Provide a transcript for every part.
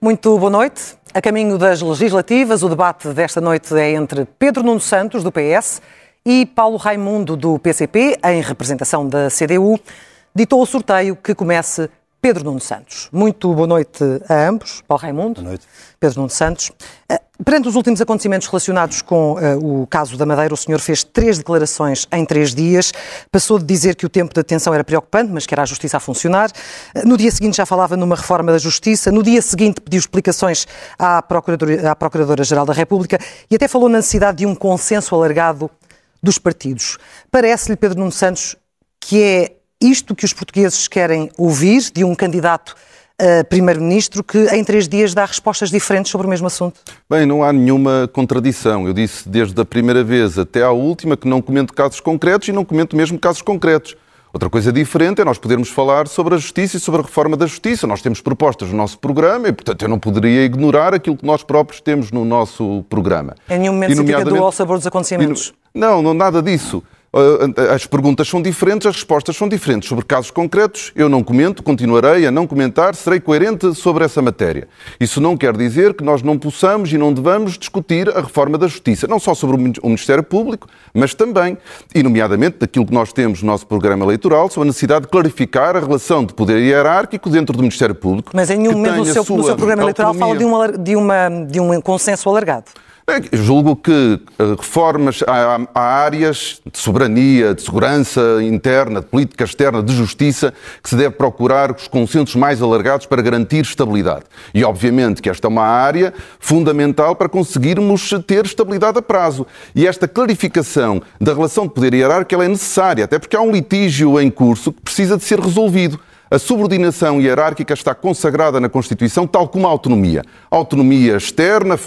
Muito boa noite. A caminho das legislativas, o debate desta noite é entre Pedro Nuno Santos, do PS, e Paulo Raimundo, do PCP, em representação da CDU. Ditou o sorteio que comece Pedro Nuno Santos. Muito boa noite a ambos. Paulo Raimundo. Boa noite. Pedro Nuno Santos. Eh, perante os últimos acontecimentos relacionados com uh, o caso da Madeira, o senhor fez três declarações em três dias. Passou de dizer que o tempo de atenção era preocupante, mas que era a justiça a funcionar. Uh, no dia seguinte já falava numa reforma da justiça. No dia seguinte pediu explicações à Procuradora-Geral Procuradora da República e até falou na necessidade de um consenso alargado dos partidos. Parece-lhe, Pedro Nuno Santos, que é isto que os portugueses querem ouvir de um candidato a primeiro-ministro que em três dias dá respostas diferentes sobre o mesmo assunto? Bem, não há nenhuma contradição. Eu disse desde a primeira vez até à última que não comento casos concretos e não comento mesmo casos concretos. Outra coisa diferente é nós podermos falar sobre a justiça e sobre a reforma da justiça. Nós temos propostas no nosso programa e, portanto, eu não poderia ignorar aquilo que nós próprios temos no nosso programa. Em nenhum momento se nomeadamente... se ao sabor dos acontecimentos? Não, não, nada disso. As perguntas são diferentes, as respostas são diferentes. Sobre casos concretos, eu não comento, continuarei a não comentar, serei coerente sobre essa matéria. Isso não quer dizer que nós não possamos e não devamos discutir a reforma da Justiça, não só sobre o Ministério Público, mas também, e nomeadamente daquilo que nós temos no nosso programa eleitoral, sobre a necessidade de clarificar a relação de poder hierárquico dentro do Ministério Público. Mas em nenhum momento no seu, no seu programa eleitoral fala de, uma, de, uma, de um consenso alargado. Eu julgo que eh, reformas, há, há, áreas de soberania, de segurança interna, de política externa, de justiça, que se deve procurar os consensos mais alargados para garantir estabilidade. E, obviamente, que esta é uma área fundamental para conseguirmos ter estabilidade a prazo. E esta clarificação da relação de poder hierárquico é necessária, até porque há um litígio em curso que precisa de ser resolvido. A subordinação hierárquica está consagrada na Constituição, tal como a autonomia. A autonomia externa,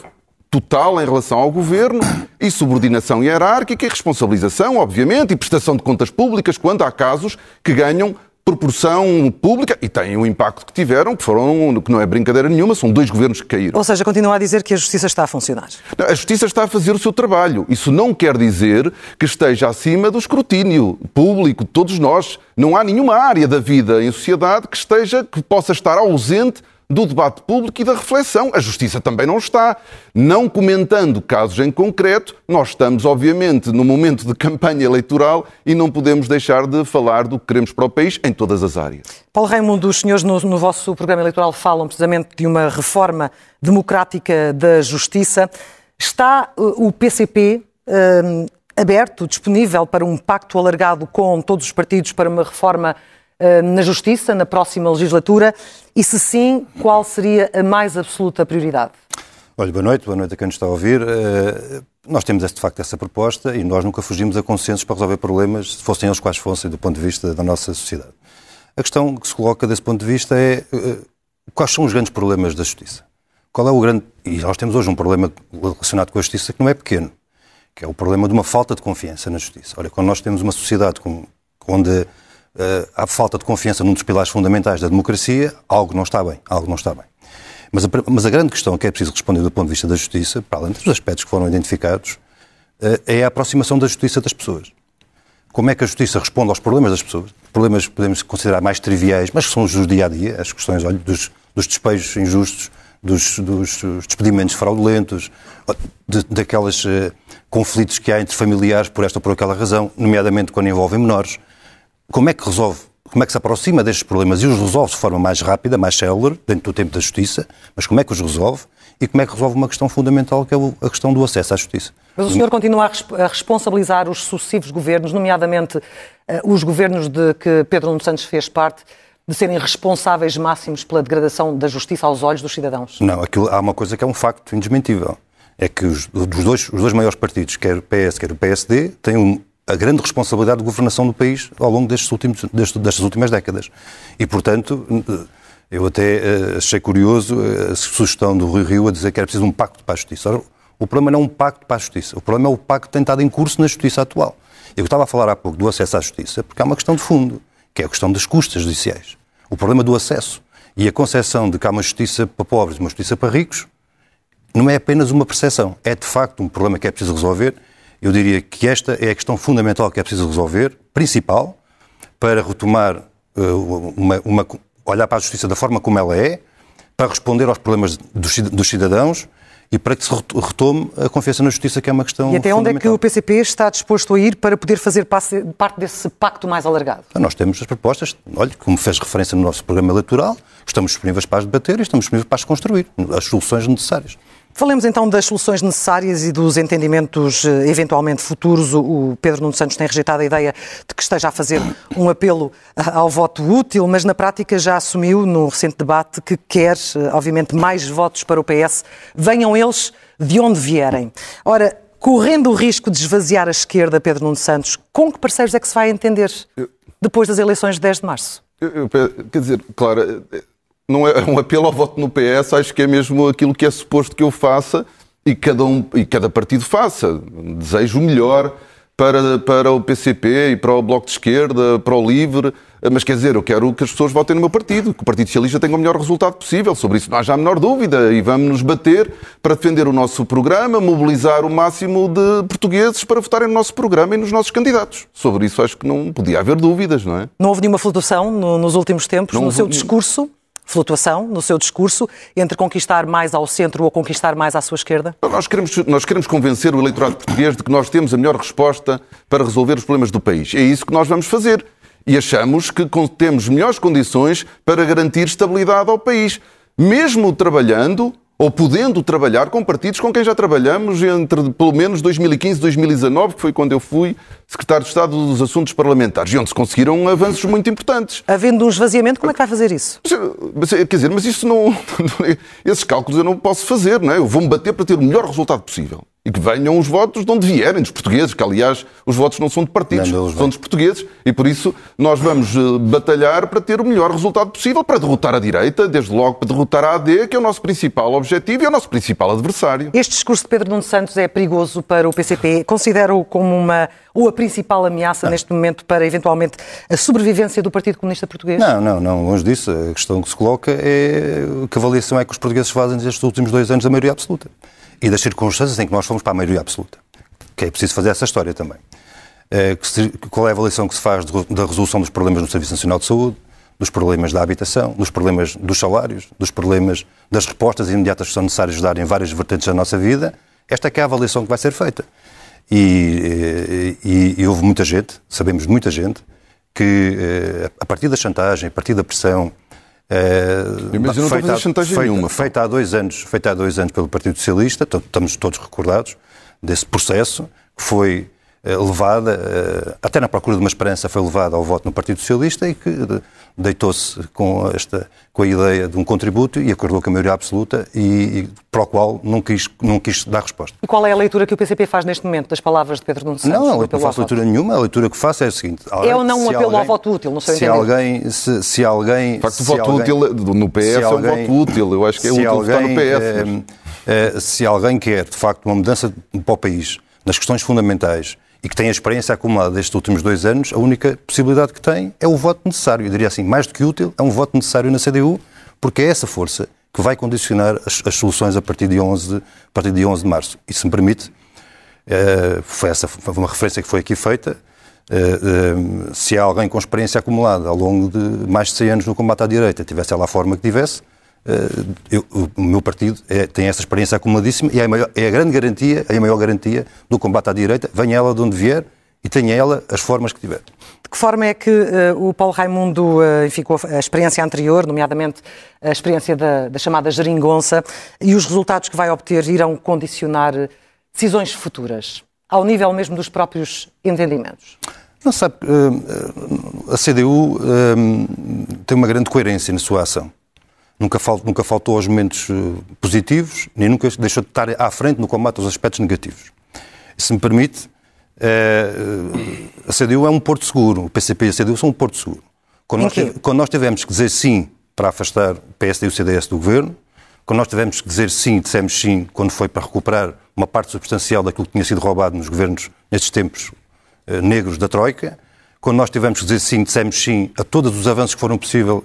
total em relação ao governo e subordinação hierárquica e responsabilização, obviamente, e prestação de contas públicas quando há casos que ganham proporção pública e têm o impacto que tiveram, que foram, que não é brincadeira nenhuma, são dois governos que caíram. Ou seja, continua a dizer que a justiça está a funcionar. Não, a justiça está a fazer o seu trabalho. Isso não quer dizer que esteja acima do escrutínio público de todos nós. Não há nenhuma área da vida em sociedade que esteja que possa estar ausente do debate público e da reflexão. A Justiça também não está. Não comentando casos em concreto, nós estamos, obviamente, no momento de campanha eleitoral e não podemos deixar de falar do que queremos para o país em todas as áreas. Paulo Raimundo, os senhores no, no vosso programa eleitoral falam precisamente de uma reforma democrática da Justiça. Está uh, o PCP uh, aberto, disponível para um pacto alargado com todos os partidos para uma reforma eh, na Justiça na próxima legislatura? E se sim, qual seria a mais absoluta prioridade? Olha, boa noite, boa noite a quem nos está a ouvir. Uh, nós temos, de facto, essa proposta e nós nunca fugimos a consensos para resolver problemas, se fossem eles quais fossem, do ponto de vista da nossa sociedade. A questão que se coloca desse ponto de vista é uh, quais são os grandes problemas da justiça? Qual é o grande. E nós temos hoje um problema relacionado com a justiça que não é pequeno, que é o problema de uma falta de confiança na justiça. Olha, quando nós temos uma sociedade com, onde uh, há falta de confiança num dos pilares fundamentais da democracia, algo não está bem, algo não está bem. Mas a, mas a grande questão que é preciso responder do ponto de vista da justiça, para além dos aspectos que foram identificados, uh, é a aproximação da justiça das pessoas. Como é que a justiça responde aos problemas das pessoas? Problemas que podemos considerar mais triviais, mas que são os do dia a dia, as questões olha, dos, dos despejos injustos, dos, dos, despedimentos fraudulentos, daqueles uh, conflitos que há entre familiares por esta ou por aquela razão, nomeadamente quando envolvem menores como é que resolve, como é que se aproxima destes problemas e os resolve de forma mais rápida, mais célere, dentro do tempo da justiça, mas como é que os resolve e como é que resolve uma questão fundamental que é a questão do acesso à justiça. Mas o senhor continua a responsabilizar os sucessivos governos, nomeadamente eh, os governos de que Pedro Nuno Santos fez parte, de serem responsáveis máximos pela degradação da justiça aos olhos dos cidadãos? Não, aquilo, há uma coisa que é um facto indesmentível. É que os, os, dois, os dois maiores partidos, quer o PS, quer o PSD, têm um, a grande responsabilidade de governação do país ao longo destes últimos, destas últimas décadas. E, portanto, eu até eh, achei curioso a sugestão do Rui Rio a dizer que era preciso um pacto para a justiça. O problema não é um pacto para a justiça, o problema é o pacto tentado em curso na justiça atual. Eu estava a falar há pouco do acesso à justiça porque há uma questão de fundo, que é a questão das custas judiciais. O problema do acesso. E a concepção de que há uma justiça para pobres e uma justiça para ricos não é apenas uma percepção, é de facto um problema que é preciso resolver eu diria que esta é a questão fundamental que é preciso resolver, principal, para retomar uh, uma, uma, olhar para a justiça da forma como ela é, para responder aos problemas dos cidadãos e para que se retome a confiança na justiça, que é uma questão E até onde é que o PCP está disposto a ir para poder fazer parte desse pacto mais alargado? Nós temos as propostas, olha, como fez referência no nosso programa eleitoral, estamos disponíveis para as debater e estamos disponíveis para as construir, as soluções necessárias. Falemos então das soluções necessárias e dos entendimentos eh, eventualmente futuros. O Pedro Nuno Santos tem rejeitado a ideia de que esteja a fazer um apelo ao voto útil, mas na prática já assumiu no recente debate que quer, eh, obviamente, mais votos para o PS, venham eles de onde vierem. Ora, correndo o risco de esvaziar a esquerda, Pedro Nuno Santos, com que parceiros é que se vai entender depois das eleições de 10 de março? Eu, eu, quer dizer, claro, não é um apelo ao voto no PS, acho que é mesmo aquilo que é suposto que eu faça e cada, um, e cada partido faça. Desejo o melhor para, para o PCP e para o Bloco de Esquerda, para o LIVRE, mas quer dizer, eu quero que as pessoas votem no meu partido, que o Partido Socialista tenha o melhor resultado possível. Sobre isso não há já a menor dúvida e vamos nos bater para defender o nosso programa, mobilizar o máximo de portugueses para votarem no nosso programa e nos nossos candidatos. Sobre isso acho que não podia haver dúvidas, não é? Não houve nenhuma flutuação no, nos últimos tempos não no seu discurso? Flutuação no seu discurso entre conquistar mais ao centro ou conquistar mais à sua esquerda? Nós queremos, nós queremos convencer o eleitorado português de que nós temos a melhor resposta para resolver os problemas do país. É isso que nós vamos fazer. E achamos que temos melhores condições para garantir estabilidade ao país, mesmo trabalhando ou podendo trabalhar com partidos com quem já trabalhamos entre pelo menos 2015 e 2019, que foi quando eu fui secretário de Estado dos Assuntos Parlamentares, e onde se conseguiram avanços muito importantes. Havendo um esvaziamento, como é que vai fazer isso? Mas, quer dizer, mas isso não. Esses cálculos eu não posso fazer, não é? Eu vou-me bater para ter o melhor resultado possível e que venham os votos de onde vierem, dos portugueses, que aliás os votos não são de partidos, não, são dos portugueses, e por isso nós vamos eh, batalhar para ter o melhor resultado possível, para derrotar a direita, desde logo para derrotar a AD, que é o nosso principal objetivo e é o nosso principal adversário. Este discurso de Pedro Nuno Santos é perigoso para o PCP? Considera-o como uma ou a principal ameaça não. neste momento para eventualmente a sobrevivência do Partido Comunista Português? Não, não, não, longe disso. A questão que se coloca é que avaliação é que os portugueses fazem nestes últimos dois anos da maioria absoluta e das circunstâncias em que nós fomos para a maioria absoluta. Que é preciso fazer essa história também. Eh, qual é a avaliação que se faz da resolução dos problemas no Serviço Nacional de Saúde, dos problemas da habitação, dos problemas dos salários, dos problemas das respostas imediatas que são necessárias dar em várias vertentes da nossa vida? Esta é é a avaliação que vai ser feita. E, eh, e, e houve muita gente, sabemos de muita gente, que eh, a partir da chantagem, a partir da pressão, Uh, Mas eu não feita, chantagem feita, nenhuma. Feita há dois anos, feita há dois anos pelo Partido Socialista, estamos todos recordados desse processo que foi uh, levada, uh, até na procura de uma esperança, foi levada ao voto no Partido Socialista e que deitou-se com, esta, com a ideia de um contributo e acordou com a maioria absoluta e, e para o qual não quis, não quis dar resposta. E qual é a leitura que o PCP faz neste momento das palavras de Pedro Nuno Santos? Não, não, não faço leitura nenhuma. A leitura que faço é a seguinte. É ou não um apelo alguém, ao voto útil, no seu se alguém, se, se alguém... De facto, o voto alguém, útil no PS é um voto útil. Eu acho que é útil alguém, votar no PS. É, mas... é, se alguém quer, de facto, uma mudança para o país nas questões fundamentais e que tem a experiência acumulada destes últimos dois anos, a única possibilidade que tem é o voto necessário. Eu diria assim, mais do que útil, é um voto necessário na CDU, porque é essa força que vai condicionar as, as soluções a partir de 11, a partir de 11 de março. E se me permite, uh, foi essa foi uma referência que foi aqui feita, uh, uh, se há alguém com experiência acumulada ao longo de mais de 100 anos no combate à direita, tivesse ela a forma que tivesse, eu, o meu partido é, tem essa experiência acumuladíssima e é a, maior, é a grande garantia, é a maior garantia do combate à direita, venha ela de onde vier e tenha ela as formas que tiver. De que forma é que uh, o Paulo Raimundo, uh, enfim, a experiência anterior, nomeadamente a experiência da, da chamada geringonça, e os resultados que vai obter irão condicionar decisões futuras, ao nível mesmo dos próprios entendimentos? Não sabe, uh, a CDU tem uma grande coerência na sua ação nunca, faltou, nunca faltou aos momentos eh, positivos, nem nunca deixou de estar à frente no combate aos aspectos negativos. se me permite, eh, a CDU é um porto seguro, o PCP e a CDU são um porto seguro. Quando nós, quando nós tivemos que dizer sim para afastar o PSD e o CDS do governo, quando nós tivemos que dizer sim, dissemos sim quando foi para recuperar uma parte substancial daquilo que tinha sido roubado nos governos nestes tempos eh, negros da Troika, quando nós tivemos que dizer sim, dissemos sim a todos os avanços que foram possíveis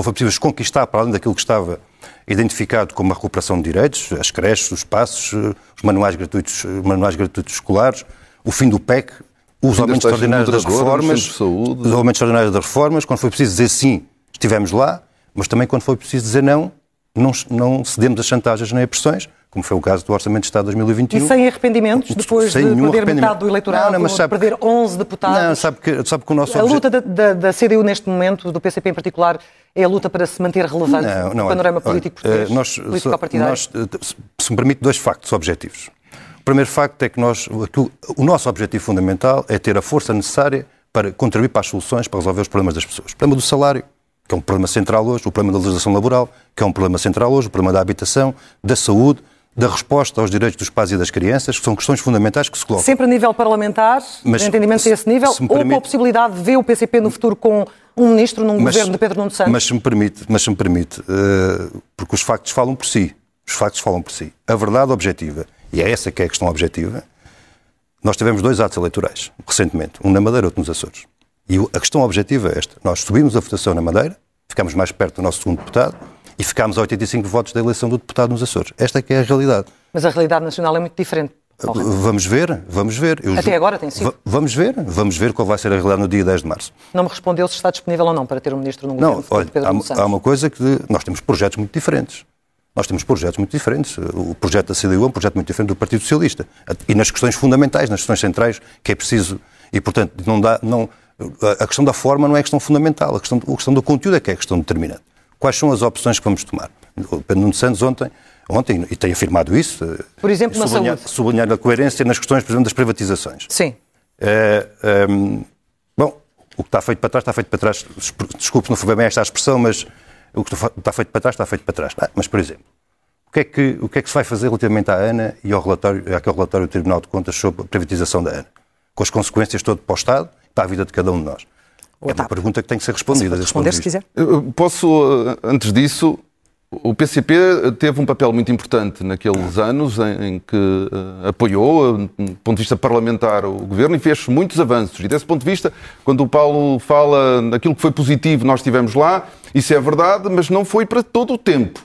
foi possível conquistar para além daquilo que estava identificado como a recuperação de direitos, as creches, os passos, os manuais gratuitos, manuais gratuitos escolares, o fim do PEC, os aumentos extraordinários das reformas, os aumentos extraordinários das reformas, quando foi preciso dizer sim, estivemos lá, mas também quando foi preciso dizer não, não, não cedemos a chantagens nem a pressões, como foi o caso do Orçamento de Estado de 2021. E sem arrependimentos, depois sem de perder metade do eleitorado, não, não, mas sabe, de perder 11 deputados? Não, sabe que, sabe que o nosso A luta da, da, da, CDU neste momento, do PCP em particular, é a luta para se manter relevante não, não, no panorama olha, político português, nós, político nós, se me permite, dois factos objetivos. O primeiro facto é que nós, o nosso objetivo fundamental é ter a força necessária para contribuir para as soluções, para resolver os problemas das pessoas. O problema do salário, que é um problema central hoje, o problema da legislação laboral, que é um problema central hoje, o problema da habitação, da saúde, da resposta aos direitos dos pais e das crianças, que são questões fundamentais que se colocam. Sempre a nível parlamentar, mas, entendimento desse nível, ou permite... com a possibilidade de ver o PCP no futuro com um ministro num mas, governo de Pedro Nuno Santos? Mas se me permite, mas se me permite uh, porque os factos falam por si. Os factos falam por si. A verdade objetiva, e é essa que é a questão objetiva, nós tivemos dois atos eleitorais, recentemente, um na Madeira outro nos Açores. E a questão objetiva é esta. Nós subimos a votação na Madeira, ficamos mais perto do nosso segundo deputado, e ficámos a 85 votos da eleição do deputado nos Açores. Esta é que é a realidade. Mas a realidade nacional é muito diferente. Vamos ver, vamos ver. Eu Até agora tem sido. Vamos ver, vamos ver qual vai ser a realidade no dia 10 de março. Não me respondeu se está disponível ou não para ter um ministro no governo não, olha, Pedro há, há uma coisa que nós temos projetos muito diferentes. Nós temos projetos muito diferentes. O projeto da CDU é um projeto muito diferente do Partido Socialista. E nas questões fundamentais, nas questões centrais, que é preciso. E, portanto, não dá. Não, a questão da forma não é a questão fundamental. A questão, a questão do conteúdo é que é a questão determinante. Quais são as opções que vamos tomar? O Pedro Nuno Santos ontem, ontem, e tem afirmado isso, por exemplo, sublinhar, sublinhar a coerência nas questões, por exemplo, das privatizações. Sim. É, bom, o que está feito para trás, está feito para trás. Desculpe, não foi bem esta a expressão, mas o que está feito para trás, está feito para trás. Ah, mas, por exemplo, o que, é que, o que é que se vai fazer relativamente à ANA e ao relatório, àquele relatório do Tribunal de Contas sobre a privatização da ANA? Com as consequências todo para o Estado e para a vida de cada um de nós. É uma pergunta que tem que ser respondida. Responder se quiser. Posso, eh, antes disso, o PCP teve um papel muito importante naqueles anos em, em que uh, apoiou, uh, do ponto de vista parlamentar, o governo e fez muitos avanços. E desse ponto de vista, quando o Paulo fala daquilo que foi positivo, nós estivemos lá, isso é verdade, mas não foi para todo o tempo.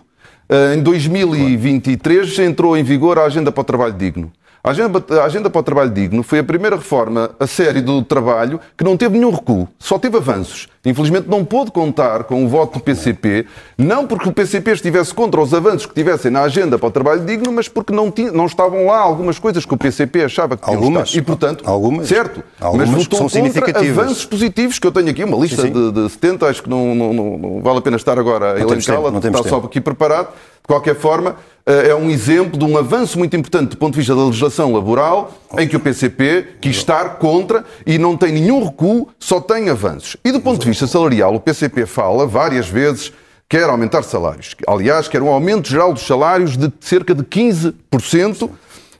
Uh, em 2023 entrou em vigor a Agenda para o Trabalho Digno. A agenda, a agenda, para o Trabalho Digno foi a primeira reforma a série do trabalho que não teve nenhum recuo, só teve avanços. Infelizmente não pôde contar com o voto do PCP, não porque o PCP estivesse contra os avanços que tivessem na agenda para o trabalho digno, mas porque não, tinha, não estavam lá algumas coisas que o PCP achava que tinham algumas, estar. E, portanto, algumas, certo, algumas mas votou são contra avanços positivos, que eu tenho aqui uma lista sim, sim. De, de 70, acho que não, não, não, não, vale a pena estar agora a elencá-la, está tempo. só aqui preparado. De qualquer forma, eh, é um exemplo de um avanço muito importante do ponto de vista da legislação laboral, em que o PCP quis estar contra e não tem nenhum recuo, só tem avanços. E do ponto de vista salarial, o PCP fala várias vezes quer aumentar salários. Aliás, quer um aumento geral dos salários de cerca de 15%,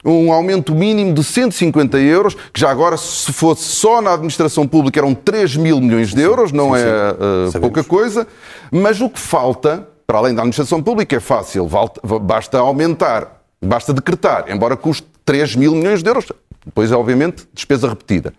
um aumento mínimo de 150 euros, que já agora, se fosse só na administração pública, eram 3 mil milhões de euros, não sim, sim. é uh, pouca coisa. Mas o que falta para além da administração pública, é fácil, basta aumentar, basta decretar, embora custe 3 mil milhões de euros. Depois, obviamente, despesa repetida.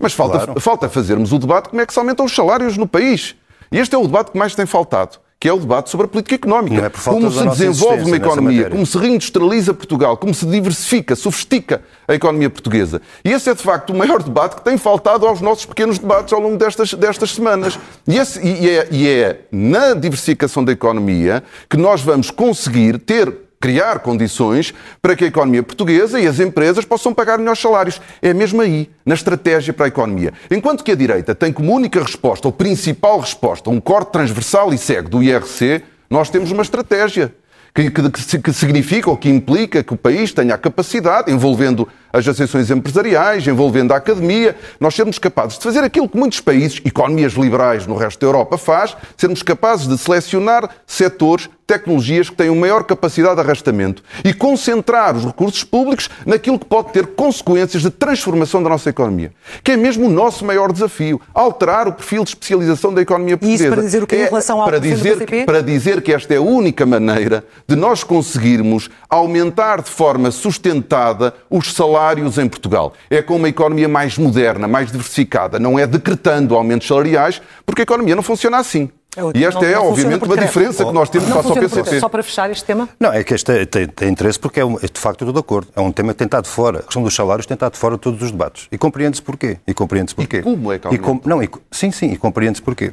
Mas falta, claro. falta fazermos o debate como é que se aumentam os salários no país. E este é o debate que mais tem faltado que é o debate sobre a política económica. É como se desenvolve uma economia, como se reindustrializa Portugal, como se diversifica, sofistica a economia portuguesa. E esse é, de facto, o maior debate que tem faltado aos nossos pequenos debates ao longo destas, destas semanas. E, esse, e, é, e é na diversificação da economia que nós vamos conseguir ter criar condições para que a economia portuguesa e as empresas possam pagar melhores salários. É mesmo aí, na estratégia para a economia. Enquanto que a direita tem como única resposta, ou principal resposta, um corte transversal e cego do IRC, nós temos uma estratégia que, que, que significa ou que implica que o país tenha a capacidade, envolvendo as associações empresariais, envolvendo a academia, nós sermos capazes de fazer aquilo que muitos países, economias liberais no resto da Europa, faz, sermos capazes de selecionar setores, tecnologias que tenham maior capacidade de arrastamento e concentrar os recursos públicos naquilo que pode ter consequências de transformação da nossa economia, que é mesmo o nosso maior desafio, alterar o perfil de especialização da economia portuguesa. E isso para dizer o que é, em relação ao para dizer, que, para dizer que esta é a única maneira de nós conseguirmos aumentar de forma sustentada os salários salários em Portugal. É com uma economia mais moderna, mais diversificada, não é decretando aumentos salariais, porque a economia não funciona assim. É e esta não, é, não obviamente, uma diferença que nós temos face ao PCP. Só para fechar este tema? Não, é que este tem, tem interesse porque, é, um, de facto, estou de acordo. É um tema que tem estado fora. A questão dos salários tem estado fora de todos os debates. E compreende-se porquê. E compreende-se porquê. E como é que e com, Não, e, sim, sim, e compreende-se porquê.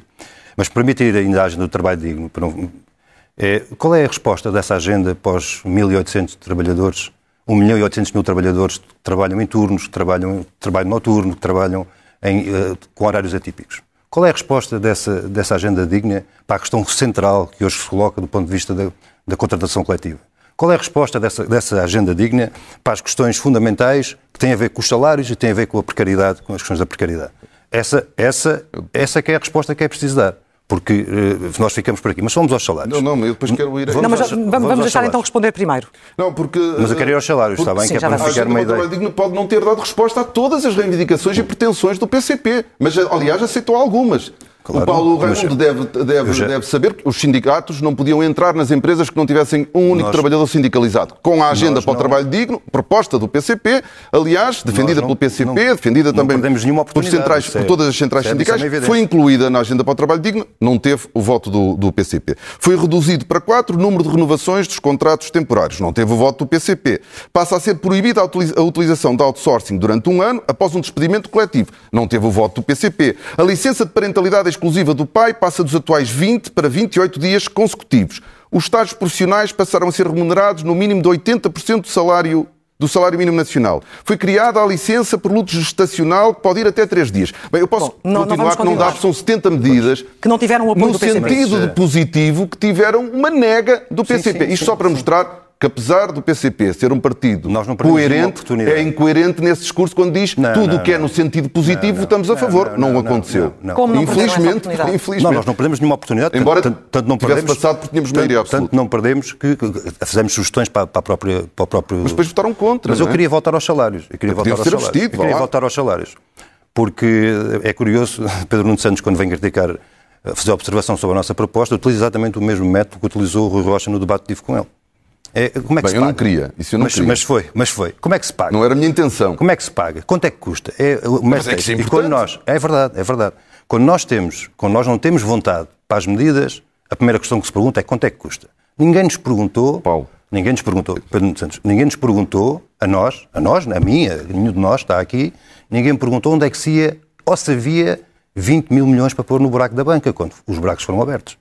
Mas permite ir ainda à agenda do trabalho digno. Para um, É, qual é a resposta dessa agenda para os 1.800 trabalhadores, 1 milhão e 800 mil trabalhadores que trabalham em turnos, que trabalham trabalho noturno, que trabalham em, uh, com horários atípicos? Qual é a resposta dessa, dessa agenda digna para a questão central que hoje se coloca do ponto de vista da, da contratação coletiva? Qual é a resposta dessa, dessa agenda digna para as questões fundamentais que têm a ver com os salários e têm a ver com a precariedade, com as questões da precariedade? Essa, essa, essa que é a resposta que é preciso dar porque uh, nós ficamos por aqui. Mas vamos aos salários. Não, não, eu depois quero ir... Vamos, não, mas aos, vamos, vamos deixar então responder primeiro. Não, porque... Mas eu quero ir aos salários, porque, está bem? Sim, que é para não ficar uma ideia. Digno pode não ter dado resposta a todas as reivindicações e pretensões do PCP, mas, aliás, aceitou algumas. Claro, o Paulo Raimundo deve, deve, já... deve saber que os sindicatos não podiam entrar nas empresas que não tivessem um único nós... trabalhador sindicalizado. Com a agenda para o não... trabalho digno, proposta do PCP, aliás, defendida não, pelo PCP, não, defendida também por, centrais, por todas as centrais é, sindicais, é foi incluída na agenda para o trabalho digno, não teve o voto do, do PCP. Foi reduzido para quatro o número de renovações dos contratos temporários, não teve o voto do PCP. Passa a ser proibida a utilização de outsourcing durante um ano após um despedimento coletivo, não teve o voto do PCP. A licença de parentalidade exclusiva do pai passa dos atuais 20 para 28 dias consecutivos. Os estágios profissionais passaram a ser remunerados no mínimo de 80% do salário do salário mínimo nacional. Foi criada a licença por luto gestacional que pode ir até três dias. Bem, eu posso Bom, não, continuar não que não dá, são 70 medidas que não tiveram o apoio no do sentido de positivo que tiveram uma nega do PCP. Sim, sim, Isto sim, só para mostrar que apesar do PCP ser um partido coerente, é incoerente nesse discurso quando diz não, tudo o que é no sentido positivo não, votamos a favor. Não, aconteceu. Infelizmente, infelizmente. Não, nós não perdemos nenhuma oportunidade. Embora tanto, tanto não perdemos, passado porque tínhamos maioria absoluta. Tanto não perdemos que, que fizemos sugestões para, para, a própria, para o próprio... Mas depois votaram contra. Mas eu é? queria voltar aos salários. Eu queria voltar aos salários. Vestido, eu queria voltar aos salários. Porque é curioso, Pedro Nuno Santos, quando vem criticar, fazer observação sobre a nossa proposta, utiliza exatamente o mesmo método que utilizou o Rui Rocha no debate que tive com ele. É, como é que Bem, se paga? eu não queria. Isso eu não mas, queria. mas foi, mas foi. Como é que se paga? Não era a minha intenção. Como é que se paga? Quanto é que custa? É, mas é que isso é importante. E quando nós, é verdade, é verdade. Quando nós temos, quando nós não temos vontade para as medidas, a primeira questão que se pergunta é quanto é que custa. Ninguém nos perguntou, Paulo. ninguém nos perguntou, Pedro Santos, ninguém nos perguntou, a nós, a nós, a mim, nenhum de nós está aqui, ninguém me perguntou onde é que se ia, ou se havia 20 mil milhões para pôr no buraco da banca, quando os buracos foram abertos.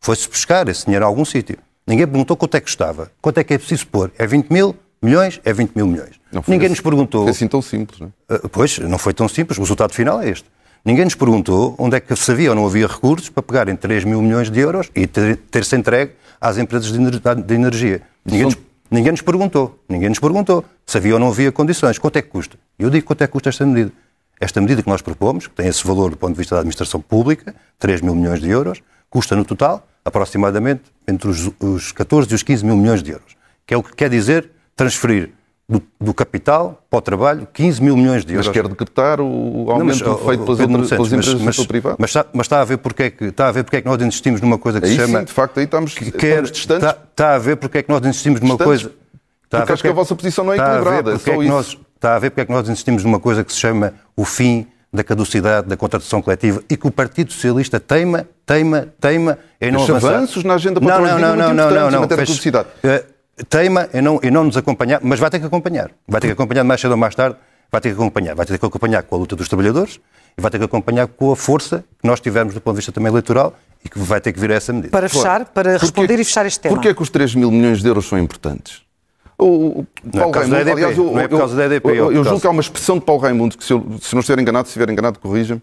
Foi-se pescar esse dinheiro a algum sítio. Ninguém perguntou quanto é que custava. Quanto é que é preciso pôr? É 20 mil milhões? É 20 mil milhões. Ninguém assim, nos perguntou. Foi assim tão simples, não é? Uh, pois, não foi tão simples. O resultado final é este. Ninguém nos perguntou onde é que se havia ou não havia recursos para pegarem 3 mil milhões de euros e ter-se entregue às empresas de energia. Ninguém nos, ninguém nos perguntou. Ninguém nos perguntou se havia ou não havia condições. Quanto é que custa? Eu digo quanto é que custa esta medida. Esta medida que nós propomos, que tem esse valor do ponto de vista da administração pública, 3 mil milhões de euros, custa no total aproximadamente entre os, os 14 e os 15 mil milhões de euros, que é o que quer dizer transferir do, do, capital para o trabalho 15 mil milhões de euros. Mas quer decretar o aumento não, mas, feito pelas, Santos, pelas empresas mas, do setor privado? Mas, está, mas está, a ver porque é que, está a ver porque é que nós insistimos numa coisa que aí se chama... Sim, de facto, aí estamos, que quer, estamos distantes. Está, está, a ver porque é que nós insistimos numa distantes, coisa... Está porque acho que a vossa posição não é equilibrada, é só é isso. Nós, está a ver porque é que nós insistimos numa coisa que se chama o fim da caducidade da contratação coletiva e que o Partido Socialista teima, teima, teima em não Os avançar. avanços na agenda para não, não, não, não, não, não, não, caducidade. Uh, teima em não, em não nos acompanhar, mas vai ter que acompanhar. Vai ter que acompanhar mais cedo ou mais tarde, vai ter que acompanhar. Vai ter que acompanhar com a luta dos trabalhadores e vai ter que acompanhar com a força que nós tivermos do ponto de vista também eleitoral e que vai ter que vir a essa medida. Para fechar, para responder e fechar este tema. Porquê é que os 3 mil milhões de euros são importantes? O, Paulo não é Raimundo, aliás, eu, não é por causa da EDP. Eu, eu julgo que há uma expressão de Paulo Raimundo, que se, eu, se não estiver enganado, se estiver enganado, corrija-me,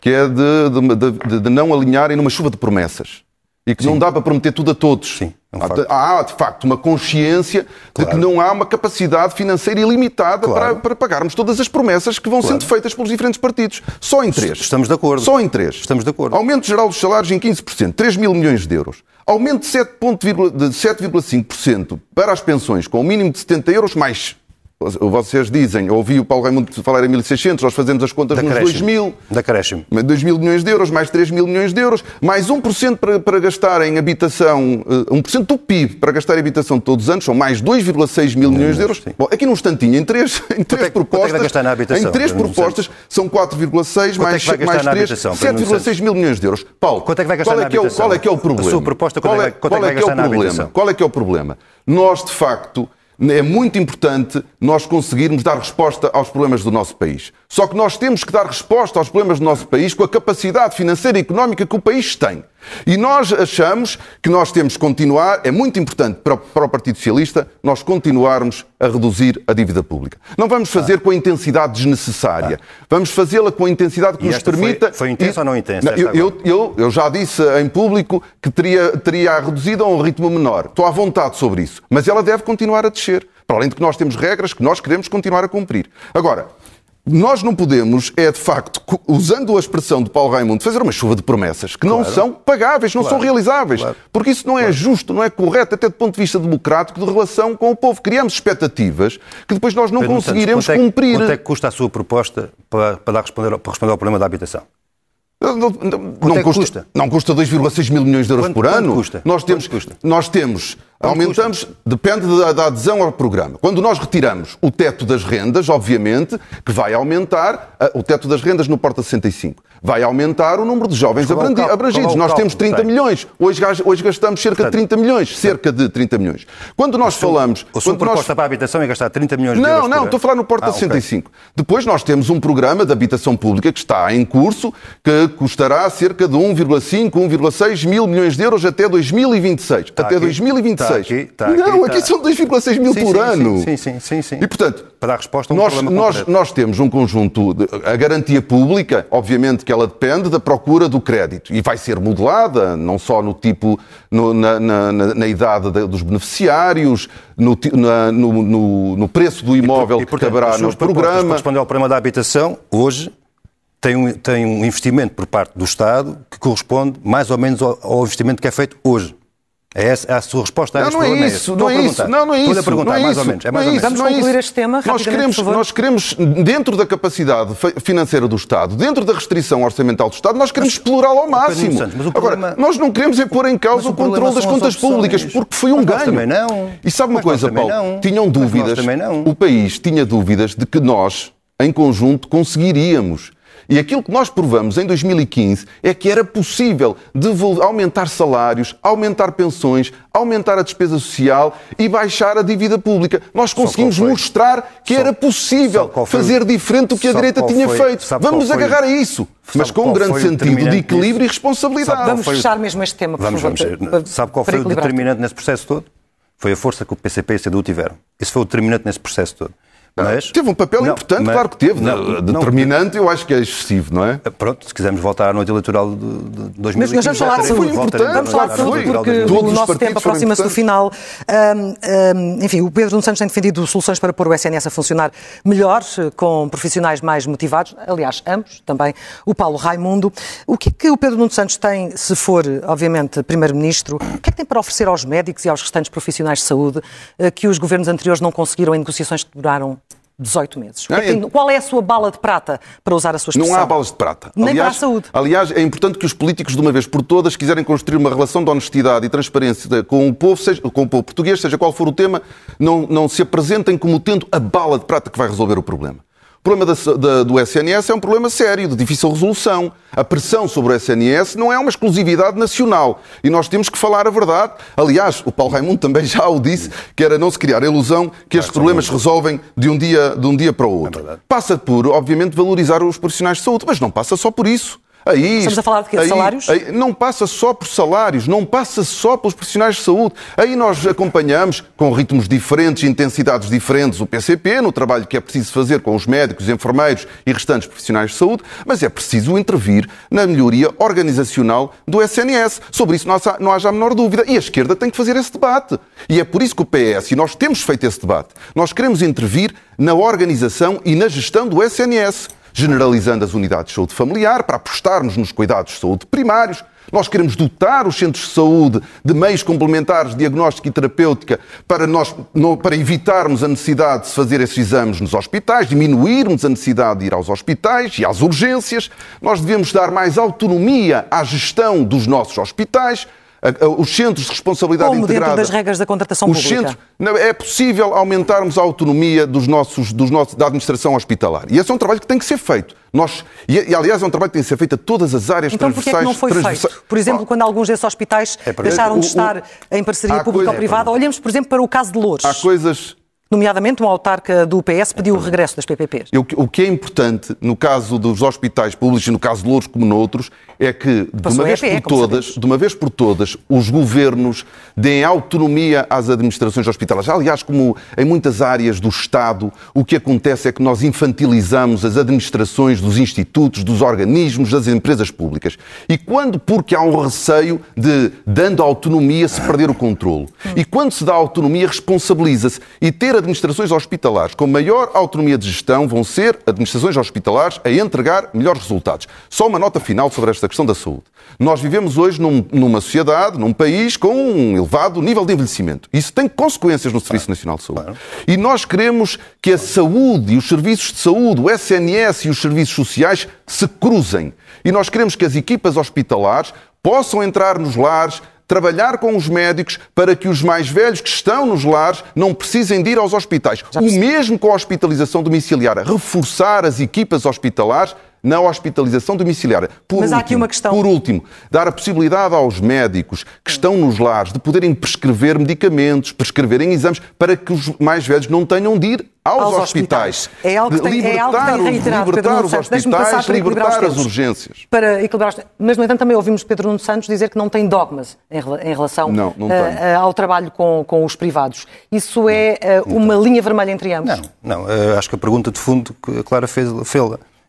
que é de, de, de, de, não alinharem numa chuva de promessas. E que Sim. não dá para prometer tudo a todos. Sim. É um há, de facto, uma consciência claro. de que não há uma capacidade financeira ilimitada claro. para, para, pagarmos todas as promessas que vão claro. sendo feitas pelos diferentes partidos. Só em três. Estamos de acordo. Só em três. Estamos de acordo. Aumento geral dos salários em 15%, 3 mil milhões de euros. Aumento de 7,5% para as pensões com o um mínimo de 70 euros, mais vocês dizem, ouvi o Paulo Raimundo falar em 1.600, nós fazemos as contas nos 2 mil. Da creche. 2 mil milhões de euros, mais 3 mil milhões de euros, mais 1% para, para gastar em habitação, 1% eh, do PIB para gastar em habitação todos os anos, são mais 2,6 mil milhões de euros. Sim. Bom, aqui num instantinho, em três, em três é, propostas, é gastar na habitação? em três propostas, são 4,6 mais, é mais 3, 7,6 mil milhões de euros. Paulo, quanto é que vai gastar qual, é que é o, qual é que é o problema? A sua proposta, qual, é, qual é, é, que, é, que é o problema? Qual é que é o problema? Nós, de facto, é muito importante nós conseguirmos dar resposta aos problemas do nosso país. Só que nós temos que dar resposta aos problemas do nosso país com a capacidade financeira e económica que o país tem. E nós achamos que nós temos que continuar, é muito importante para, para o Partido Socialista, nós continuarmos a reduzir a dívida pública. Não vamos fazer ah. com a intensidade desnecessária. Ah. Vamos fazê-la com a intensidade que e nos permita. Foi, foi intensa ou não intensa? Eu, eu, eu, eu, já disse em público que teria, teria reduzido a um ritmo menor. Estou à vontade sobre isso. Mas ela deve continuar a descer. Para além de que nós temos regras que nós queremos continuar a cumprir. Agora, nós não podemos, é de facto, usando a expressão de Paulo Raimundo, fazer uma chuva de promessas que não são pagáveis, não claro. são realizáveis. Claro. Porque isso não é justo, não é correto, até do ponto de vista democrático, de relação com o povo. Criamos expectativas que depois nós não Pedro conseguiremos Santos, quanto é, cumprir. Quanto é que custa a sua proposta para, para, responder, para responder ao problema da habitação? Não, não, não, é custa, custa? Não custa 2,6 mil milhões de euros quanto, por ano. Custa? Nós temos, custa? Nós temos aumentamos, depende da, da, adesão ao programa. Quando nós retiramos o teto das rendas, obviamente, que vai aumentar, uh, o teto das rendas no Porta 65, vai aumentar o número de jovens abrangidos. abrangidos. Nós temos 30 milhões, hoje, hoje gastamos cerca de 30 milhões, cerca de 30 milhões. Quando nós falamos... A sua proposta nós... para a habitação é gastar 30 milhões de não, euros Não, não, estou a falar no Porta ah, 65. Okay. Depois nós temos um programa de habitação pública que está em curso, que custará cerca de 1,5, 1,6 mil milhões de euros até 2026. Está até aqui, 2026. Está aqui, está aqui, não, aqui são 2,6 mil sim, por sim, ano. Sim, sim, sim, sim. E, portanto, para dar resposta a um nós, nós, nós temos um conjunto... De, a garantia pública, obviamente que ela depende da procura do crédito e vai ser modelada, não só no tipo, no, na, na, na, idade dos beneficiários, no, no, no, preço do imóvel e, por, e, portanto, que caberá no programa. Responder ao problema da habitação, hoje tem um, tem um investimento por parte do Estado que corresponde mais ou menos ao, ao investimento que é feito hoje. É essa a sua resposta a não, não é isso, não é isso, não, não é isso. Estou a perguntar, não é mais isso, ou menos. É mais ou menos. Vamos concluir este tema nós queremos, nós queremos, dentro da capacidade financeira do Estado, dentro da restrição orçamental do Estado, nós queremos explorá-lo ao máximo. Agora, nós não queremos é pôr em causa o, o controle das contas públicas, porque foi um ganho. também não. E sabe uma coisa, Paulo? Não. Tinham dúvidas, o país tinha dúvidas de que nós, em conjunto, conseguiríamos e aquilo que nós provamos em 2015 é que era possível aumentar salários, aumentar pensões, aumentar a despesa social e baixar a dívida pública. Nós conseguimos mostrar que Só... era possível fazer diferente do que a direita tinha foi... feito. Vamos agarrar a isso. Mas com um grande sentido de equilíbrio e responsabilidade. Vamos fechar mesmo este tema, por vamos, favor. Vamos. Sabe qual foi o determinante nesse processo todo? Foi a força que o PCP e a CDU tiveram. Isso foi o determinante nesse processo todo. Mas, teve um papel não, importante, mas, claro que teve. Não, determinante, não, eu acho que é excessivo, não é? Pronto, se quisermos voltar à noite eleitoral de, de 2015... Mas nós vamos falar de saúde, vamos falar de saúde porque o nosso tempo aproxima-se do final. Um, um, enfim, o Pedro Nuno Santos tem defendido soluções para pôr o SNS a funcionar melhor, com profissionais mais motivados, aliás, ambos, também o Paulo Raimundo. O que é que o Pedro Nuno Santos tem, se for, obviamente, Primeiro-Ministro, o que é que tem para oferecer aos médicos e aos restantes profissionais de saúde eh, que os governos anteriores não conseguiram em negociações que duraram 18 meses. Não, é, qual é a sua bala de prata para usar a sua expressão? Não há balas de prata. Nem aliás, para a saúde. Aliás, é importante que os políticos, de uma vez por todas, quiserem construir uma relação de honestidade e transparência com o povo, seja, com o povo português, seja qual for o tema, não, não se apresentem como tendo a bala de prata que vai resolver o problema. O problema da, da, do SNS é um problema sério, de difícil resolução. A pressão sobre o SNS não é uma exclusividade nacional. E nós temos que falar a verdade. Aliás, o Paulo Raimundo também já o disse, que era não se criar a ilusão que estes problemas se resolvem de um, dia, de um dia para o outro. É passa por, obviamente, valorizar os profissionais de saúde, mas não passa só por isso. Aí, Estamos a falar de quê? Aí, salários? Aí, não passa só por salários, não passa só pelos profissionais de saúde. Aí nós acompanhamos, com ritmos diferentes, intensidades diferentes, o PCP, no trabalho que é preciso fazer com os médicos, enfermeiros e restantes profissionais de saúde, mas é preciso intervir na melhoria organizacional do SNS. Sobre isso não, não haja a menor dúvida. E a esquerda tem que fazer esse debate. E é por isso que o PS, e nós temos feito esse debate, nós queremos intervir na organização e na gestão do SNS generalizando as unidades de saúde familiar para apostarmos nos cuidados de saúde primários. Nós queremos dotar os centros de saúde de meios complementares de diagnóstico e terapêutica para, nós, para evitarmos a necessidade de se fazer esses exames nos hospitais, diminuirmos a necessidade de ir aos hospitais e às urgências. Nós devemos dar mais autonomia à gestão dos nossos hospitais, os centros de responsabilidade Como integrada. dentro das regras da contratação os pública? Centros, não, é possível aumentarmos a autonomia dos nossos, dos nossos, da administração hospitalar. E esse é um trabalho que tem que ser feito. Nós, e, e, aliás, é um trabalho que tem que ser feito a todas as áreas então, transversais. Então, porquê é que não foi feito? Por exemplo, quando alguns desses hospitais é deixaram de estar o, em parceria pública ou privada, olhemos, por exemplo, para o caso de Louros. Há coisas Nomeadamente, um autarca do PS pediu o regresso das PPPs. O que é importante, no caso dos hospitais públicos e no caso de Louros como noutros, é que, de uma, vez por todas, de uma vez por todas, os governos deem autonomia às administrações hospitalares. Aliás, como em muitas áreas do Estado, o que acontece é que nós infantilizamos as administrações dos institutos, dos organismos, das empresas públicas. E quando, porque há um receio de, dando autonomia, se perder o controle. E quando se dá autonomia, responsabiliza-se. E ter administrações hospitalares com maior autonomia de gestão vão ser administrações hospitalares a entregar melhores resultados. Só uma nota final sobre esta questão da saúde. Nós vivemos hoje num, numa sociedade, num país com um elevado nível de envelhecimento. Isso tem consequências no Serviço Nacional de Saúde. E nós queremos que a saúde e os serviços de saúde, o SNS e os serviços sociais se cruzem. E nós queremos que as equipas hospitalares possam entrar nos lares, trabalhar com os médicos para que os mais velhos que estão nos lares não precisem de ir aos hospitais. O mesmo com a hospitalização domiciliária, reforçar as equipas hospitalares na hospitalização domiciliária. Por Mas último, há aqui uma questão. Por último, dar a possibilidade aos médicos que estão nos lares de poderem prescrever medicamentos, prescreverem exames, para que os mais velhos não tenham de ir aos, aos hospitais. hospitais. É algo que tem, libertar, é algo que tem reiterado, libertar Pedro os hospitais, para libertar as urgências. Para equilibrar os... Mas, no entanto, também ouvimos Pedro Nuno Santos dizer que não tem dogmas em, relação não, não uh, ao trabalho com, com os privados. Isso é uh, uma linha vermelha entre ambos? Não, não. Uh, acho que a pergunta de fundo que a Clara fez, fez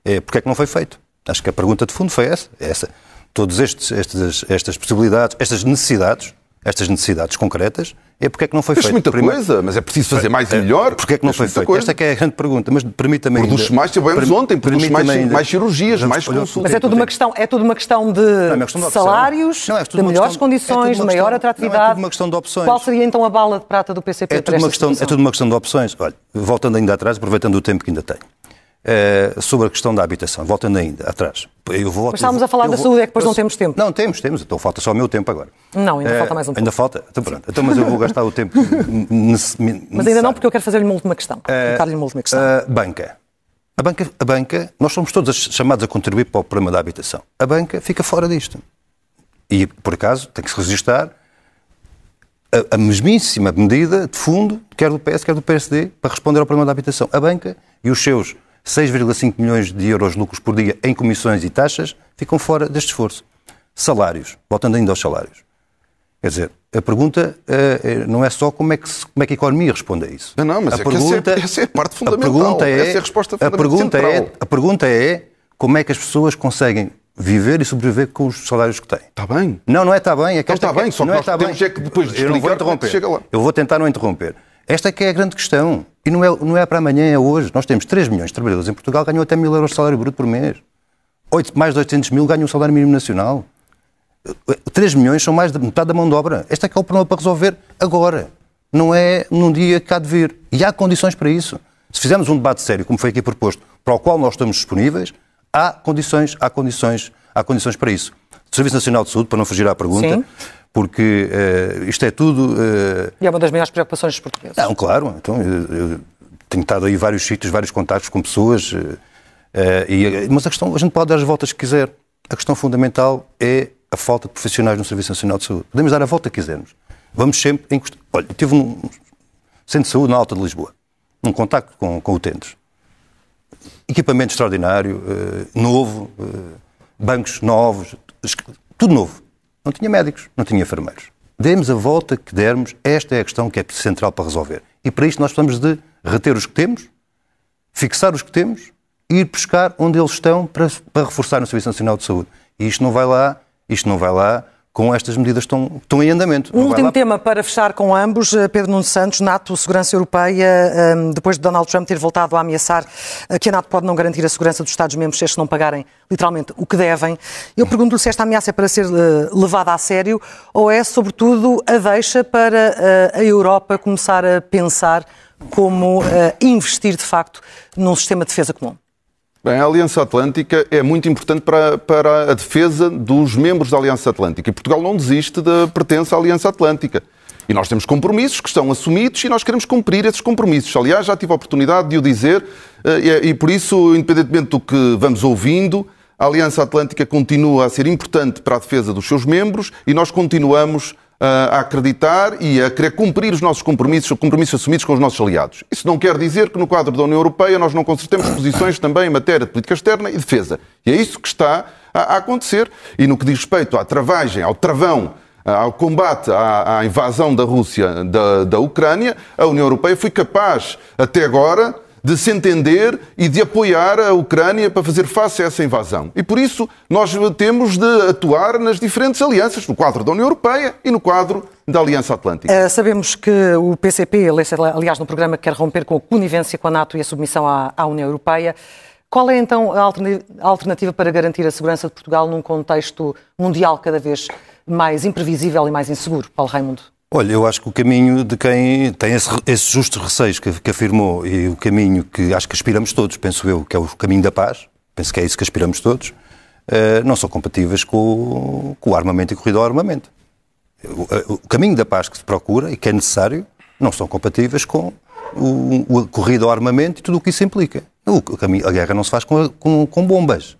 é porque é que não foi feito? Acho que a pergunta de fundo foi essa. É essa. Todas estas, estas possibilidades, estas necessidades, estas necessidades concretas, é porque é que não foi feito. Fez muita Primeiro... coisa, mas é preciso fazer mais e é, melhor. Porque é que não foi feito? Coisa. Esta é que é a grande pergunta, mas permita-me Produz mais, tivemos ontem, produz mais, ainda... mais cirurgias, mais consultas. Mas é tudo uma questão, é tudo uma questão de não, é questão de salários, não, é de melhores questão, condições, de maior atratividade. Não, é tudo uma questão de opções. Qual seria então a bala de prata do PCP é tudo uma questão, É tudo uma questão de opções. Olha, voltando ainda atrás, aproveitando o tempo que ainda tenho. Uh, sobre a questão da habitação, voltando ainda atrás. Eu vou, Mas estávamos a falar da vou, saúde, é que depois eu, não temos tempo. Não, temos, temos, então falta só o meu tempo agora. Não, ainda uh, falta mais um pouco. Ainda falta? Então pronto, então, mas eu vou gastar o tempo necessário. Mas ainda não, porque eu quero fazer-lhe uma última questão. Uh, uma última questão. Uh, banca. A banca. A banca, nós somos todos chamados a contribuir para o problema da habitação. A banca fica fora disto. E, por acaso, tem que se registrar a, a mesmíssima medida de fundo, quer do PS, quer do PSD, para responder ao problema da habitação. A banca e os seus 6,5 milhões de euros de lucros por dia em comissões e taxas ficam fora deste esforço. Salários, voltando ainda aos salários. Quer dizer, a pergunta uh, não é só como é, que, como é que a economia responde a isso. Não, não, mas a é pergunta, essa, é, essa é a parte fundamental. A pergunta é, essa é a resposta fundamental. A pergunta, é, a pergunta é como é que as pessoas conseguem viver e sobreviver com os salários que têm. Está bem. Não, não é está bem. É que está bem, só que não é está bem. é que depois de Eu não vou interromper. Eu vou tentar não interromper. Esta é que é a grande questão. E não é, não é para amanhã, é hoje. Nós temos 3 milhões de trabalhadores em Portugal que ganham até mil euros de salário bruto por mês. 8, mais de 800 mil ganham o salário mínimo nacional. 3 milhões são mais de metade da mão de obra. Este é que é o problema para resolver agora. Não é num dia que há de vir. E há condições para isso. Se fizermos um debate sério, como foi aqui proposto, para o qual nós estamos disponíveis, há condições, há condições, há condições para isso. O Serviço Nacional de Saúde, para não fugir à pergunta, Sim porque uh, isto é tudo. Uh... E é uma das maiores preocupações dos portugueses. Não, claro. Então, eu, eu tenho estado aí vários sítios, vários contactos com pessoas, uh, e, mas a questão, a gente pode dar as voltas que quiser. A questão fundamental é a falta de profissionais no Serviço Nacional de Saúde. Podemos dar a volta que quisermos. Vamos sempre. Em... Olha, tive um centro de saúde na Alta de Lisboa, num contacto com, com utentes. Equipamento extraordinário, novo, bancos novos, tudo novo. Não tinha médicos, não tinha enfermeiros. Demos a volta que dermos, esta é a questão que é central para resolver. E para isto nós precisamos de reter os que temos, fixar os que temos e ir buscar onde eles estão para, para reforçar o Serviço Nacional de Saúde. E isto não vai lá, isto não vai lá com estas medidas que estão, estão em andamento. Um último tema para fechar com ambos. Eh, Pedro Nuno Santos, NATO, segurança europeia, ehm, depois de Donald Trump ter voltado a ameaçar eh, que a NATO pode não garantir a segurança dos Estados-membros se estes não pagarem literalmente o que devem. Eu pergunto-lhe se esta ameaça é para ser eh, levada a sério ou é, sobretudo, a deixa para a Europa começar a pensar como investir, de facto, num sistema de defesa comum. Bem, a Aliança Atlântica é muito importante para, para a defesa dos membros da Aliança Atlântica. E Portugal não desiste da pertença à Aliança Atlântica. E nós temos compromissos que estão assumidos e nós queremos cumprir esses compromissos. Aliás, já tive a oportunidade de o dizer eh, e, por isso, independentemente do que vamos ouvindo, a Aliança Atlântica continua a ser importante para a defesa dos seus membros e nós continuamos a acreditar e a querer cumprir os nossos compromissos, compromissos assumidos com os nossos aliados. Isso não quer dizer que no quadro da União Europeia nós não consertemos posições também em matéria de política externa e defesa. E é isso que está a acontecer. E no que diz respeito à travagem, ao travão, ao combate à, invasão da Rússia da, da Ucrânia, a União Europeia foi capaz, até agora, de se entender e de apoiar a Ucrânia para fazer face a essa invasão. E por isso nós temos de atuar nas diferentes alianças, no quadro da União Europeia e no quadro da Aliança Atlântica. Uh, sabemos que o PCP, aliás, no programa, quer romper com a conivência com a NATO e a submissão à, à União Europeia. Qual é então a alternativa para garantir a segurança de Portugal num contexto mundial cada vez mais imprevisível e mais inseguro, Paulo Raimundo? Olha, eu acho que o caminho de quem tem esse, esses justos receios que, que, afirmou e o caminho que acho que aspiramos todos, penso eu, que é o caminho da paz, penso que é isso que aspiramos todos, uh, não são compatíveis com, com, o armamento e corrida ao armamento. O, o, caminho da paz que se procura e que é necessário não são compatíveis com o, o corrida ao armamento e tudo o que isso implica. O, caminho, a guerra não se faz com, com, com bombas.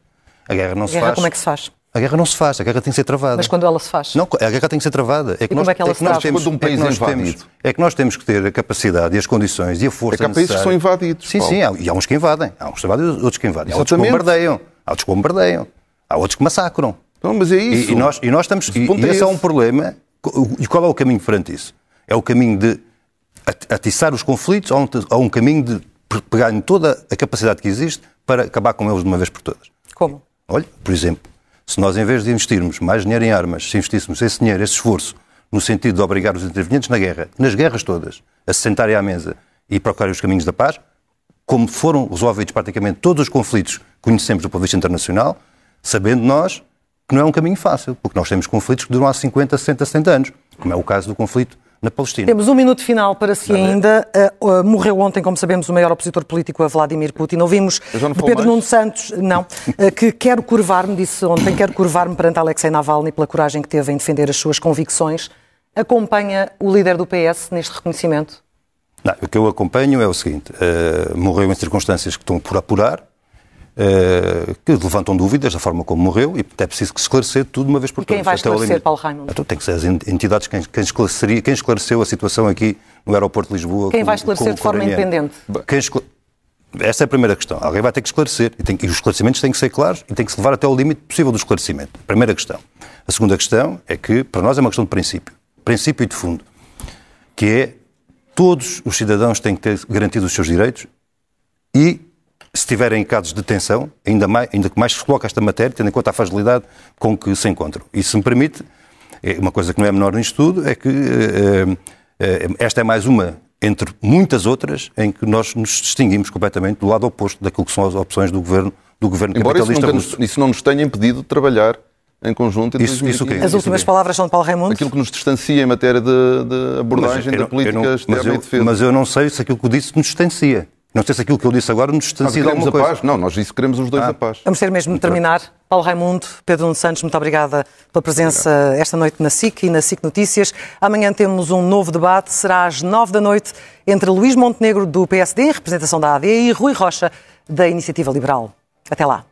A guerra não a se guerra, faz. Como é que se faz? A guerra não se faz, a guerra tem que ser travada. Mas quando ela se faz? Não, a guerra tem que ser travada. É que e nós, como é que ela é que se faz? Temos, quando um país é, que temos, é que nós temos que ter a capacidade e as condições e a força É que há países que são invadidos. Sim, Paulo. sim, há, e há uns que invadem. Há uns que invadem outros que invadem. Há outros que bombardeiam. Há outros que bombardeiam. Há outros que massacram. Não, mas é isso. E, e nós, e nós estamos... E, e esse é um problema. E qual é o caminho perante isso? É o caminho de atiçar os conflitos ou um, ou um caminho de pegar em toda a capacidade que existe para acabar com eles de uma vez por todas? Como? Olha, por exemplo, se nós, em vez de investirmos mais dinheiro em armas, se investíssemos esse dinheiro, esse esforço, no sentido de obrigar os intervenientes na guerra, nas guerras todas, a se sentarem à mesa e procurarem os caminhos da paz, como foram resolvidos praticamente todos os conflitos que conhecemos do ponto de vista internacional, sabendo nós que não é um caminho fácil, porque nós temos conflitos que duram há 50, 60, 70 anos, como é o caso do conflito na Palestina. Temos um minuto final para si ainda. Uh, uh, morreu ontem, como sabemos, o maior opositor político a Vladimir Putin. Ouvimos de Pedro. Nuno Santos, não, uh, que quero curvar-me, disse ontem, quero curvar-me perante Alexei Navalny pela coragem que teve em defender as suas convicções. Acompanha o líder do PS neste reconhecimento? Não, o que eu acompanho é o seguinte: morreu em circunstâncias que estão por apurar, eh, que levantam dúvidas da forma como morreu e é preciso que esclarecer tudo uma vez por todas. Quem vai esclarecer, Paulo Raimundo? Então tem que ser as entidades quem, quem, esclareceria, quem esclareceu a situação aqui no aeroporto de Lisboa. Quem com, vai esclarecer de forma independente? Quem esclare... Essa é a primeira questão. Alguém vai ter que esclarecer. E, tem, e, os esclarecimentos têm que ser claros e tem que se levar até ao limite possível do esclarecimento. Primeira questão. A segunda questão é que, para nós, é uma questão de princípio. Princípio e de fundo. Que é todos os cidadãos têm que ter garantidos os seus direitos e se tiverem casos de detenção, ainda, mais, ainda que mais se coloca esta matéria, tendo em conta a fragilidade com que se encontram. E se me permite, é uma coisa que não é menor nisto tudo, é que eh, eh, esta é mais uma entre muitas outras em que nós nos distinguimos completamente do lado oposto daquilo que são as opções do governo, do governo Embora capitalista isso não, isso não nos tenha impedido de trabalhar em conjunto. Isso, isso que, As últimas palavras são de Paulo Raimundo? Aquilo que nos distancia em matéria de, de abordagem da política externa e defesa. Mas eu não sei se aquilo que disse nos distancia. Não sei se aquilo que eu disse agora nos distancia de alguma coisa. Paz? Não, nós isso queremos os dois ah. a paz. Vamos ter mesmo de terminar. Paulo Raimundo, Pedro Nuno Santos, muito obrigada pela presença Obrigado. esta noite na SIC e na SIC Notícias. Amanhã temos um novo debate, será às nove da noite, entre Luís Montenegro, do PSD, em representação da AD, e Rui Rocha, da Iniciativa Liberal. Até lá.